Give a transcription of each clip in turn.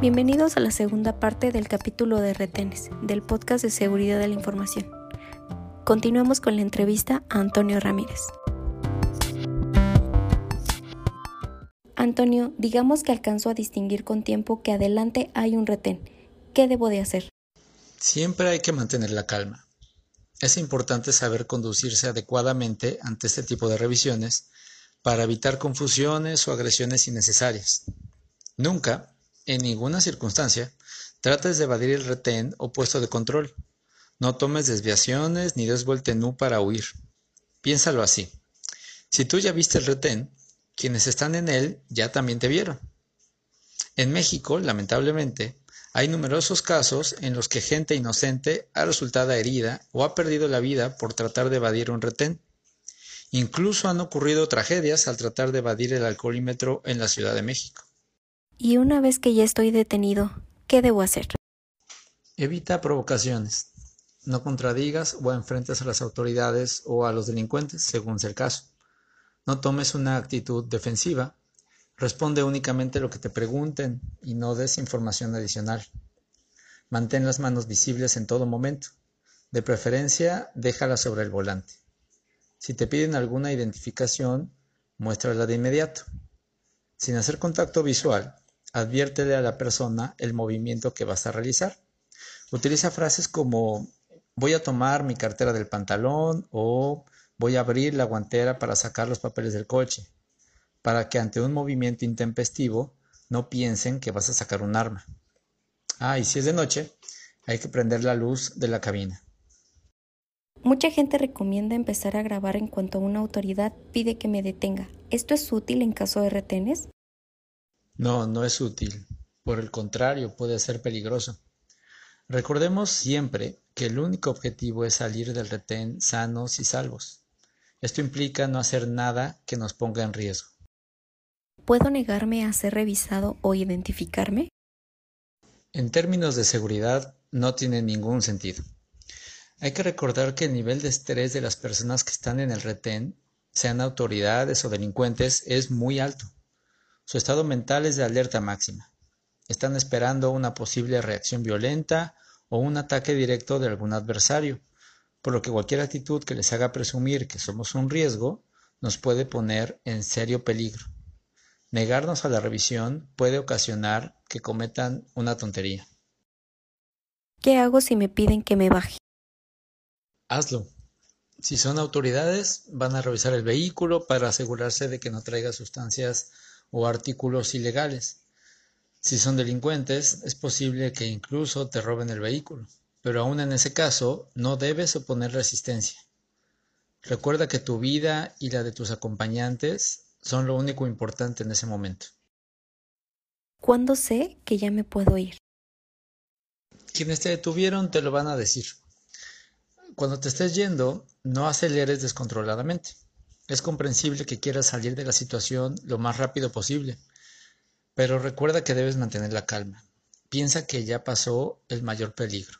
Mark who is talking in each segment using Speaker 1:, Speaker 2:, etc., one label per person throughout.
Speaker 1: Bienvenidos a la segunda parte del capítulo de retenes, del podcast de seguridad de la información. Continuamos con la entrevista a Antonio Ramírez. Antonio, digamos que alcanzo a distinguir con tiempo que adelante hay un retén. ¿Qué debo de hacer?
Speaker 2: Siempre hay que mantener la calma. Es importante saber conducirse adecuadamente ante este tipo de revisiones para evitar confusiones o agresiones innecesarias. Nunca, en ninguna circunstancia, trates de evadir el retén o puesto de control. No tomes desviaciones ni des vuelta en para huir. Piénsalo así. Si tú ya viste el retén, quienes están en él ya también te vieron. En México, lamentablemente, hay numerosos casos en los que gente inocente ha resultado herida o ha perdido la vida por tratar de evadir un retén. Incluso han ocurrido tragedias al tratar de evadir el alcoholímetro en la Ciudad de México.
Speaker 1: Y una vez que ya estoy detenido, ¿qué debo hacer?
Speaker 2: Evita provocaciones. No contradigas o enfrentes a las autoridades o a los delincuentes, según sea el caso. No tomes una actitud defensiva. Responde únicamente lo que te pregunten y no des información adicional. Mantén las manos visibles en todo momento. De preferencia, déjalas sobre el volante. Si te piden alguna identificación, muéstrala de inmediato. Sin hacer contacto visual, Adviértele a la persona el movimiento que vas a realizar. Utiliza frases como voy a tomar mi cartera del pantalón o voy a abrir la guantera para sacar los papeles del coche, para que ante un movimiento intempestivo no piensen que vas a sacar un arma. Ah, y si es de noche, hay que prender la luz de la cabina.
Speaker 1: Mucha gente recomienda empezar a grabar en cuanto una autoridad pide que me detenga. ¿Esto es útil en caso de retenes?
Speaker 2: No, no es útil. Por el contrario, puede ser peligroso. Recordemos siempre que el único objetivo es salir del retén sanos y salvos. Esto implica no hacer nada que nos ponga en riesgo.
Speaker 1: ¿Puedo negarme a ser revisado o identificarme?
Speaker 2: En términos de seguridad, no tiene ningún sentido. Hay que recordar que el nivel de estrés de las personas que están en el retén, sean autoridades o delincuentes, es muy alto. Su estado mental es de alerta máxima. Están esperando una posible reacción violenta o un ataque directo de algún adversario, por lo que cualquier actitud que les haga presumir que somos un riesgo nos puede poner en serio peligro. Negarnos a la revisión puede ocasionar que cometan una tontería.
Speaker 1: ¿Qué hago si me piden que me baje?
Speaker 2: Hazlo. Si son autoridades, van a revisar el vehículo para asegurarse de que no traiga sustancias o artículos ilegales. Si son delincuentes, es posible que incluso te roben el vehículo, pero aún en ese caso no debes oponer resistencia. Recuerda que tu vida y la de tus acompañantes son lo único importante en ese momento.
Speaker 1: ¿Cuándo sé que ya me puedo ir?
Speaker 2: Quienes te detuvieron te lo van a decir. Cuando te estés yendo, no aceleres descontroladamente. Es comprensible que quieras salir de la situación lo más rápido posible, pero recuerda que debes mantener la calma. Piensa que ya pasó el mayor peligro.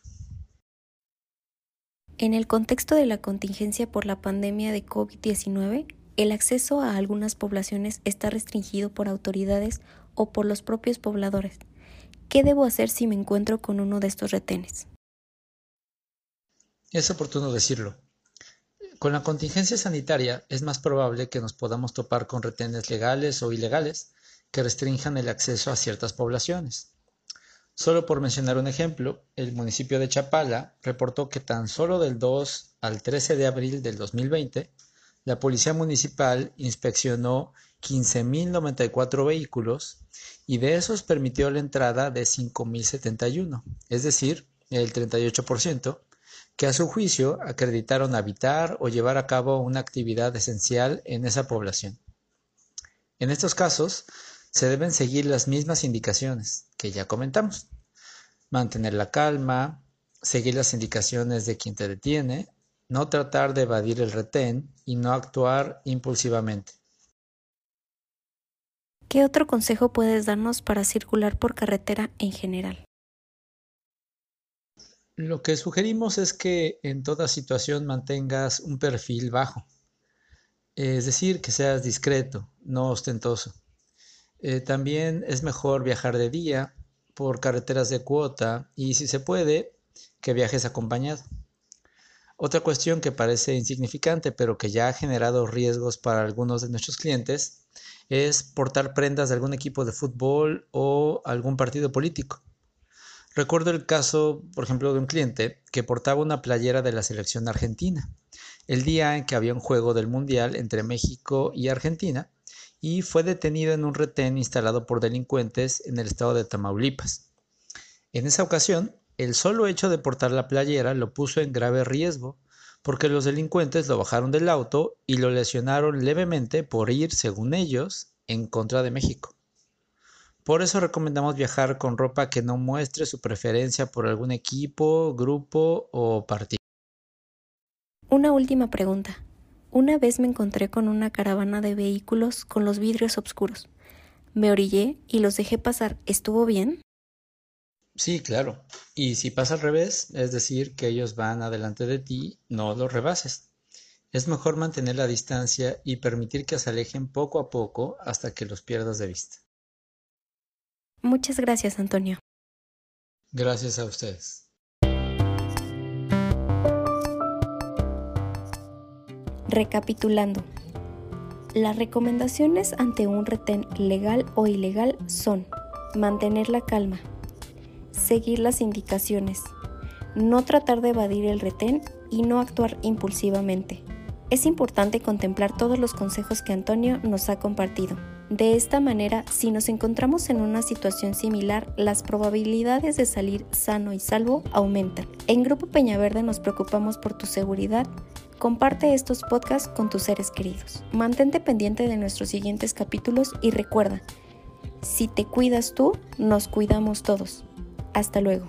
Speaker 1: En el contexto de la contingencia por la pandemia de COVID-19, el acceso a algunas poblaciones está restringido por autoridades o por los propios pobladores. ¿Qué debo hacer si me encuentro con uno de estos retenes?
Speaker 2: Es oportuno decirlo. Con la contingencia sanitaria es más probable que nos podamos topar con retenes legales o ilegales que restrinjan el acceso a ciertas poblaciones. Solo por mencionar un ejemplo, el municipio de Chapala reportó que tan solo del 2 al 13 de abril del 2020, la Policía Municipal inspeccionó 15.094 vehículos y de esos permitió la entrada de 5.071, es decir, el 38%, que a su juicio acreditaron habitar o llevar a cabo una actividad esencial en esa población. En estos casos, se deben seguir las mismas indicaciones que ya comentamos. Mantener la calma, seguir las indicaciones de quien te detiene, no tratar de evadir el retén y no actuar impulsivamente.
Speaker 1: ¿Qué otro consejo puedes darnos para circular por carretera en general?
Speaker 2: Lo que sugerimos es que en toda situación mantengas un perfil bajo, es decir, que seas discreto, no ostentoso. Eh, también es mejor viajar de día por carreteras de cuota y si se puede, que viajes acompañado. Otra cuestión que parece insignificante pero que ya ha generado riesgos para algunos de nuestros clientes es portar prendas de algún equipo de fútbol o algún partido político. Recuerdo el caso, por ejemplo, de un cliente que portaba una playera de la selección argentina, el día en que había un juego del Mundial entre México y Argentina, y fue detenido en un retén instalado por delincuentes en el estado de Tamaulipas. En esa ocasión, el solo hecho de portar la playera lo puso en grave riesgo, porque los delincuentes lo bajaron del auto y lo lesionaron levemente por ir, según ellos, en contra de México. Por eso recomendamos viajar con ropa que no muestre su preferencia por algún equipo, grupo o partido.
Speaker 1: Una última pregunta. Una vez me encontré con una caravana de vehículos con los vidrios oscuros. Me orillé y los dejé pasar. ¿Estuvo bien?
Speaker 2: Sí, claro. Y si pasa al revés, es decir, que ellos van adelante de ti, no los rebases. Es mejor mantener la distancia y permitir que se alejen poco a poco hasta que los pierdas de vista.
Speaker 1: Muchas gracias, Antonio.
Speaker 2: Gracias a ustedes.
Speaker 1: Recapitulando. Las recomendaciones ante un retén legal o ilegal son mantener la calma, seguir las indicaciones, no tratar de evadir el retén y no actuar impulsivamente. Es importante contemplar todos los consejos que Antonio nos ha compartido. De esta manera, si nos encontramos en una situación similar, las probabilidades de salir sano y salvo aumentan. En Grupo Peñaverde nos preocupamos por tu seguridad. Comparte estos podcasts con tus seres queridos. Mantente pendiente de nuestros siguientes capítulos y recuerda, si te cuidas tú, nos cuidamos todos. Hasta luego.